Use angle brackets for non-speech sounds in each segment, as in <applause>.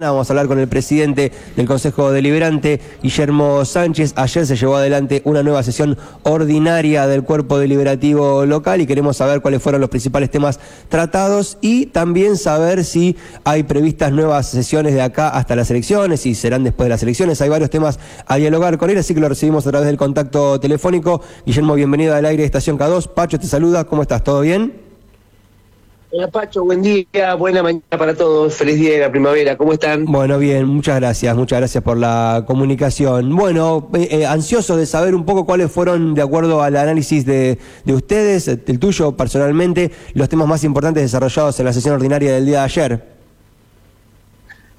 Vamos a hablar con el presidente del Consejo Deliberante, Guillermo Sánchez. Ayer se llevó adelante una nueva sesión ordinaria del Cuerpo Deliberativo Local y queremos saber cuáles fueron los principales temas tratados y también saber si hay previstas nuevas sesiones de acá hasta las elecciones, y serán después de las elecciones. Hay varios temas a dialogar con él, así que lo recibimos a través del contacto telefónico. Guillermo, bienvenido al aire de Estación K2. Pacho te saluda, ¿cómo estás? ¿Todo bien? Hola Pacho, buen día, buena mañana para todos, feliz día de la primavera, ¿cómo están? Bueno, bien, muchas gracias, muchas gracias por la comunicación. Bueno, eh, eh, ansioso de saber un poco cuáles fueron, de acuerdo al análisis de, de ustedes, el tuyo personalmente, los temas más importantes desarrollados en la sesión ordinaria del día de ayer.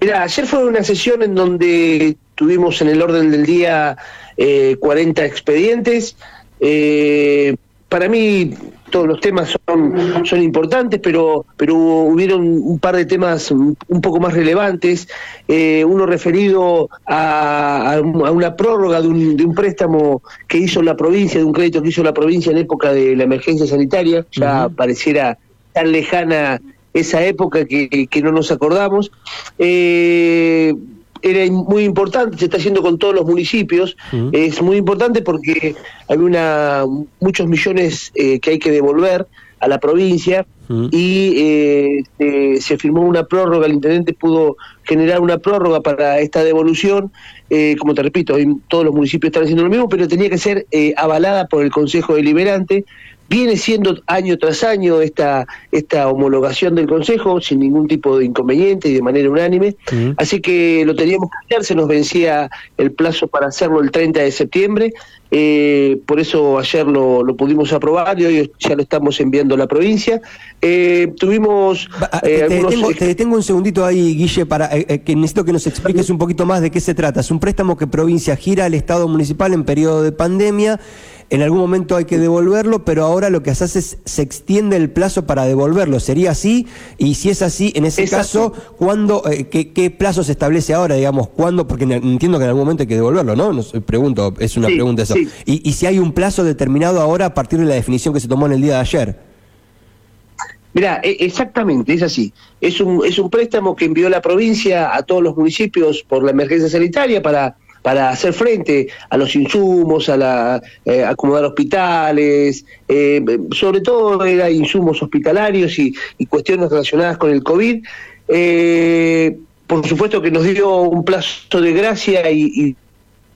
Mira, ayer fue una sesión en donde tuvimos en el orden del día eh, 40 expedientes. Eh, para mí todos los temas son, son importantes, pero, pero hubieron un par de temas un poco más relevantes. Eh, uno referido a, a, una prórroga de un, de un, préstamo que hizo la provincia, de un crédito que hizo la provincia en época de la emergencia sanitaria. Ya uh -huh. pareciera tan lejana esa época que, que no nos acordamos. Eh, era muy importante, se está haciendo con todos los municipios, uh -huh. es muy importante porque hay una muchos millones eh, que hay que devolver a la provincia uh -huh. y eh, se, se, firmó una prórroga, el intendente pudo generar una prórroga para esta devolución, eh, como te repito, hoy todos los municipios están haciendo lo mismo, pero tenía que ser eh, avalada por el Consejo Deliberante, viene siendo año tras año esta, esta homologación del Consejo sin ningún tipo de inconveniente y de manera unánime. Uh -huh. Así que lo teníamos que hacer, se nos vencía el plazo para hacerlo el 30 de septiembre. Eh, por eso ayer lo, lo, pudimos aprobar y hoy ya lo estamos enviando a la provincia. Eh, tuvimos. Eh, te, algunos... detengo, te, detengo, un segundito ahí, Guille, para eh, eh, que necesito que nos expliques un poquito más de qué se trata. Es un préstamo que provincia gira al Estado municipal en periodo de pandemia en algún momento hay que devolverlo, pero ahora lo que haces es se extiende el plazo para devolverlo. ¿Sería así? Y si es así, en ese Exacto. caso, ¿cuándo, qué, qué, plazo se establece ahora, digamos? ¿Cuándo? Porque entiendo que en algún momento hay que devolverlo, ¿no? pregunto, es una sí, pregunta eso. Sí. Y, y si hay un plazo determinado ahora a partir de la definición que se tomó en el día de ayer. Mira, exactamente, es así. Es un, es un préstamo que envió la provincia a todos los municipios por la emergencia sanitaria para para hacer frente a los insumos, a la, eh, acomodar hospitales, eh, sobre todo era insumos hospitalarios y, y, cuestiones relacionadas con el COVID. Eh, por supuesto que nos dio un plazo de gracia y, y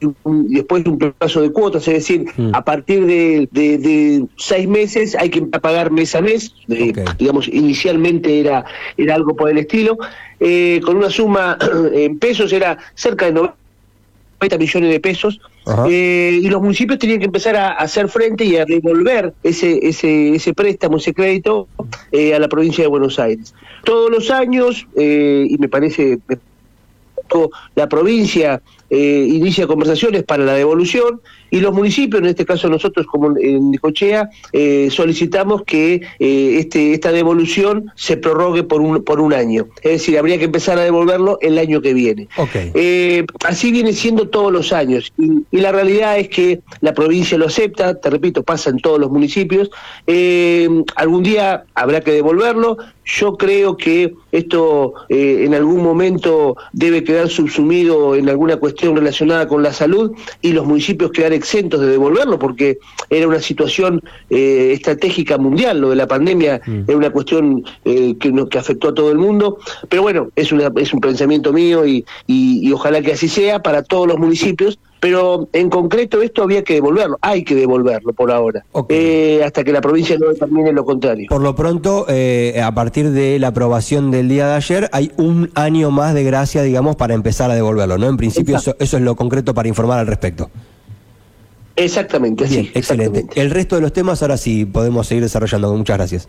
y después un plazo de cuotas, es decir, mm. a partir de, de, de, seis meses hay que pagar mes a mes, okay. digamos, inicialmente era, era algo por el estilo, eh, con una suma <clears throat> en pesos era cerca de 90 millones de pesos eh, y los municipios tenían que empezar a, a, hacer frente y a devolver ese ese ese préstamo, ese crédito eh, a la provincia de Buenos Aires. Todos los años, eh, y me parece, la provincia eh, inicia conversaciones para la devolución y los municipios, en este caso nosotros como en Nicochea, eh, solicitamos que eh, este, esta devolución se prorrogue por un, por un año. Es decir, habría que empezar a devolverlo el año que viene. Okay. Eh, así viene siendo todos los años. Y, y, la realidad es que la provincia lo acepta, te repito, pasa en todos los municipios. Algún día habrá que devolverlo. Yo creo que esto en algún momento debe quedar subsumido en alguna cuestión relacionada con la salud y los municipios quedar exentos de devolverlo porque era una situación eh, estratégica mundial, lo de la pandemia mm. era una cuestión eh, que, que afectó a todo el mundo, pero bueno, es, una, es un pensamiento mío y, y, y ojalá que así sea para todos los municipios, pero en concreto esto había que devolverlo, hay que devolverlo por ahora, okay. eh, hasta que la provincia no determine lo contrario. Por lo pronto, eh, a partir de la aprobación del día de ayer, hay un año más de gracia, digamos, para empezar a devolverlo, ¿no? En principio eso, eso, es lo concreto para informar al respecto. Exactamente, Bien, sí, excelente. Exactamente. El resto de los temas ahora sí podemos seguir desarrollando. Muchas gracias.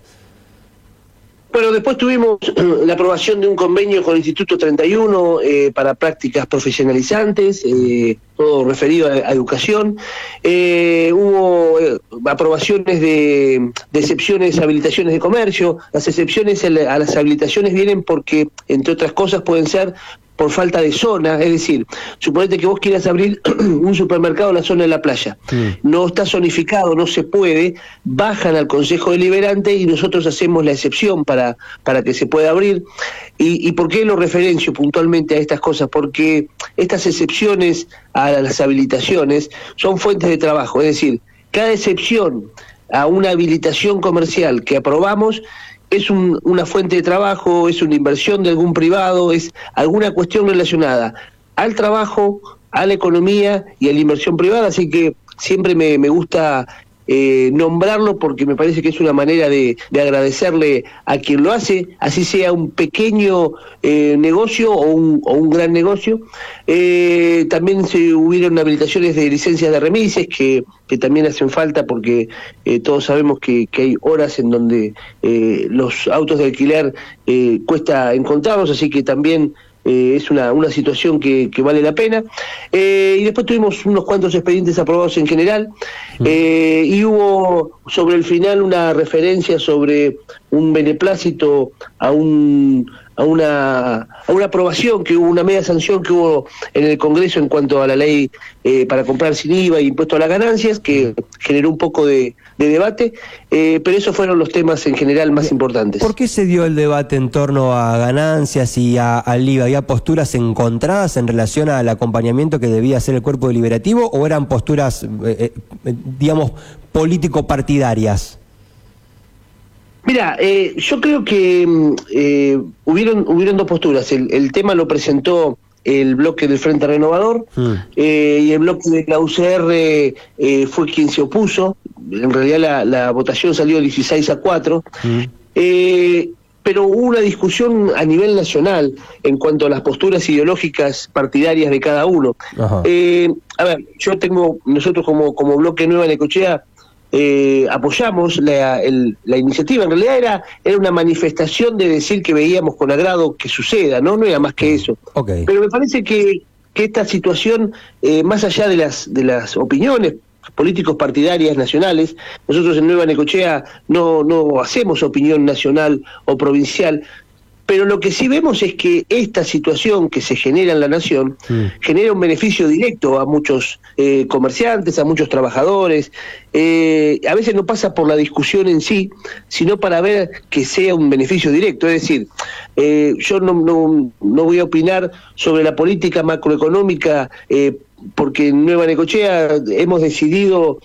Bueno, después tuvimos la aprobación de un convenio con el Instituto 31 eh, para prácticas profesionalizantes, eh, todo referido a, a educación. Eh, hubo eh, aprobaciones de, de, excepciones, habilitaciones de comercio. Las excepciones a las habilitaciones vienen porque, entre otras cosas, pueden ser por falta de zona, es decir, suponete que vos quieras abrir <clears throat> un supermercado en la zona de la playa, no está zonificado, no se puede, bajan al Consejo Deliberante y nosotros hacemos la excepción para, para que se pueda abrir. ¿Y, ¿Y por qué lo referencio puntualmente a estas cosas? Porque estas excepciones a las habilitaciones son fuentes de trabajo, es decir, cada excepción a una habilitación comercial que aprobamos es una fuente de trabajo, es una inversión de algún privado, es alguna cuestión relacionada al trabajo, a la economía y a la inversión privada, así que siempre me, me gusta eh, nombrarlo porque me parece que es una manera de, agradecerle a quien lo hace, así sea un pequeño eh, negocio o un, gran negocio. Eh, también se hubieron habilitaciones de licencias de remises que, también hacen falta porque todos sabemos que, que, hay horas en donde los autos de alquiler cuesta encontrarlos, así que también eh, es una, una situación que, que vale la pena. Eh, y después tuvimos unos cuantos expedientes aprobados en general mm. eh, y hubo sobre el final una referencia sobre un beneplácito a un a una, a una aprobación que hubo, una media sanción que hubo en el Congreso en cuanto a la ley para comprar sin IVA y impuesto a las ganancias, que generó un poco de, de debate, eh, pero esos fueron los temas en general más importantes. ¿Por qué se dio el debate en torno a ganancias y a, al IVA? ¿Había posturas encontradas en relación al acompañamiento que debía hacer el cuerpo deliberativo o eran posturas, eh, eh, digamos, político-partidarias? Mira, yo creo que mm, hubieron, hubieron dos posturas. el tema lo presentó el bloque del Frente Renovador mm. eh, y el bloque de la UCR eh, fue quien se opuso. En realidad la, votación salió 16 a 4. Mm. Eh, pero hubo una discusión a nivel nacional en cuanto a las posturas ideológicas partidarias de cada uno. a ver, yo tengo, nosotros como, como bloque Nueva Necochea, eh, apoyamos la, la, iniciativa. En realidad era, era una manifestación de decir que veíamos con agrado que suceda, ¿no? No era más que eso. Pero me parece que, que esta situación, eh, más allá de las, de las opiniones políticos partidarias nacionales, nosotros en Nueva Necochea no, no hacemos opinión nacional o provincial, pero lo que sí vemos es que esta situación que se genera en la nación genera un beneficio directo a muchos eh, comerciantes, a muchos trabajadores. Eh, a veces no pasa por la discusión en sí, sino para ver que sea un beneficio directo. Es decir, eh, yo no, no, no, voy a opinar sobre la política macroeconómica porque en Nueva Necochea hemos decidido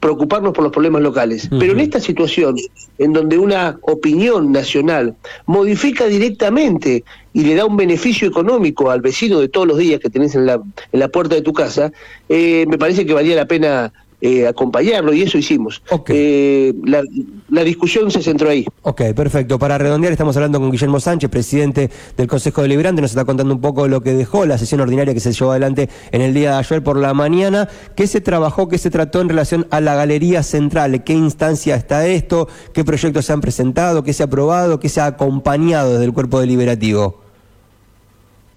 preocuparnos por los problemas locales. Pero en esta situación, en donde una opinión nacional modifica directamente y le da un beneficio económico al vecino de todos los días que tenés en la, en la puerta de tu casa, eh, me parece que valía la pena eh, acompañarlo y eso hicimos. Eh, la, discusión se centró ahí. Ok, perfecto. Para redondear, estamos hablando con Guillermo Sánchez, presidente del Consejo Deliberante, nos está contando un poco lo que dejó la sesión ordinaria que se llevó adelante en el día de ayer por la mañana. ¿Qué se trabajó, qué se trató en relación a la Galería Central? ¿Qué instancia está esto? ¿Qué proyectos se han presentado? ¿Qué se ha aprobado? ¿Qué se ha acompañado desde el Cuerpo Deliberativo?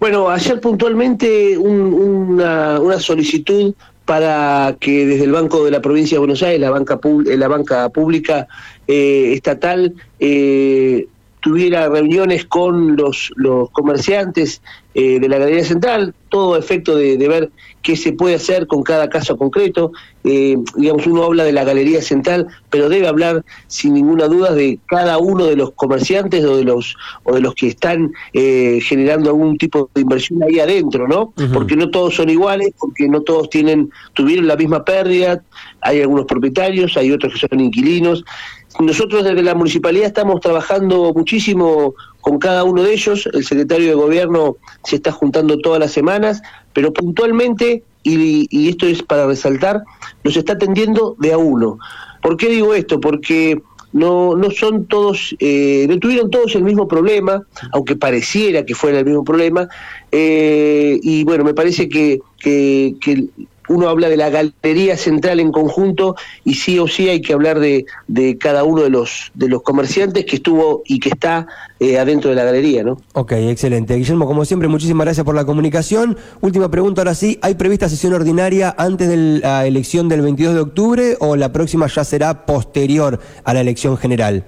Bueno, ayer puntualmente una, una solicitud para que desde el Banco de la Provincia de Buenos Aires, la banca, eh, la banca pública eh, estatal, eh, tuviera reuniones con los, los comerciantes eh, de la Galería Central, todo efecto de, ver qué se puede hacer con cada caso concreto. Eh, digamos, uno habla de la Galería Central, pero debe hablar sin ninguna duda de cada uno de los comerciantes o de los, o de los que están eh, generando algún tipo de inversión ahí adentro, ¿no? Porque no todos son iguales, porque no todos tienen, tuvieron la misma pérdida, hay algunos propietarios, hay otros que son inquilinos. Nosotros desde la municipalidad estamos trabajando muchísimo con cada uno de ellos. El secretario de gobierno se está juntando todas las semanas, pero puntualmente, y, esto es para resaltar, nos está atendiendo de a uno. ¿Por qué digo esto? Porque no, no son todos, eh, no tuvieron todos el mismo problema, aunque pareciera que fuera el mismo problema, eh, y bueno, me parece que, que, que uno habla de la galería central en conjunto y sí o sí hay que hablar de, de cada uno de los, de los comerciantes que estuvo y que está eh, adentro de la galería, ¿no? Ok, excelente. Guillermo, como siempre, muchísimas gracias por la comunicación. Última pregunta, ahora sí, ¿hay prevista sesión ordinaria antes de la elección del 22 de octubre o la próxima ya será posterior a la elección general?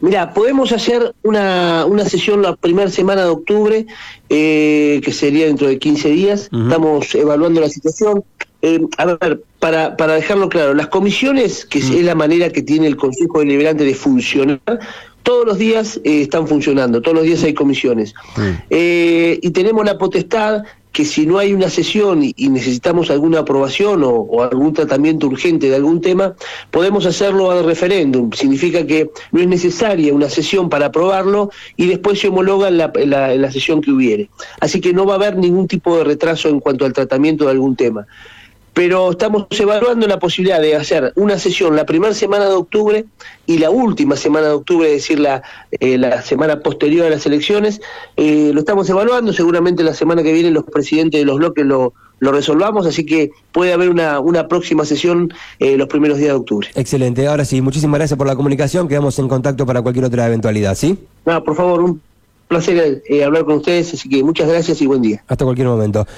Mira, podemos hacer una, una sesión la primera semana de octubre, eh, que sería dentro de 15 días. Estamos evaluando la situación. Eh, a ver, para, para dejarlo claro, las comisiones, que es la manera que tiene el Consejo Deliberante de funcionar, todos los días eh, están funcionando, todos los días hay comisiones. y tenemos la potestad que si no hay una sesión y, necesitamos alguna aprobación o, algún tratamiento urgente de algún tema, podemos hacerlo al referéndum. Significa que no es necesaria una sesión para aprobarlo y después se homologa en la, la sesión que hubiere. Así que no va a haber ningún tipo de retraso en cuanto al tratamiento de algún tema pero estamos evaluando la posibilidad de hacer una sesión la primera semana de octubre y la última semana de octubre, es decir, la, eh, la semana posterior a las elecciones. Eh, lo estamos evaluando, seguramente la semana que viene los presidentes de los bloques lo, lo resolvamos, así que puede haber una, una próxima sesión eh, los primeros días de octubre. Excelente, ahora sí, muchísimas gracias por la comunicación, quedamos en contacto para cualquier otra eventualidad, ¿sí? No, por favor, un placer hablar con ustedes, así que muchas gracias y buen día. Hasta cualquier momento.